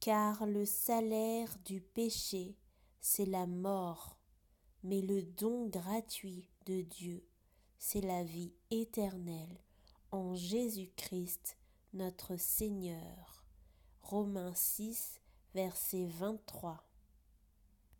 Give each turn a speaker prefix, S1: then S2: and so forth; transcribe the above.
S1: car le salaire du péché, c'est la mort, mais le don gratuit de Dieu, c'est la vie éternelle en Jésus-Christ notre Seigneur. Romains 6, verset 23.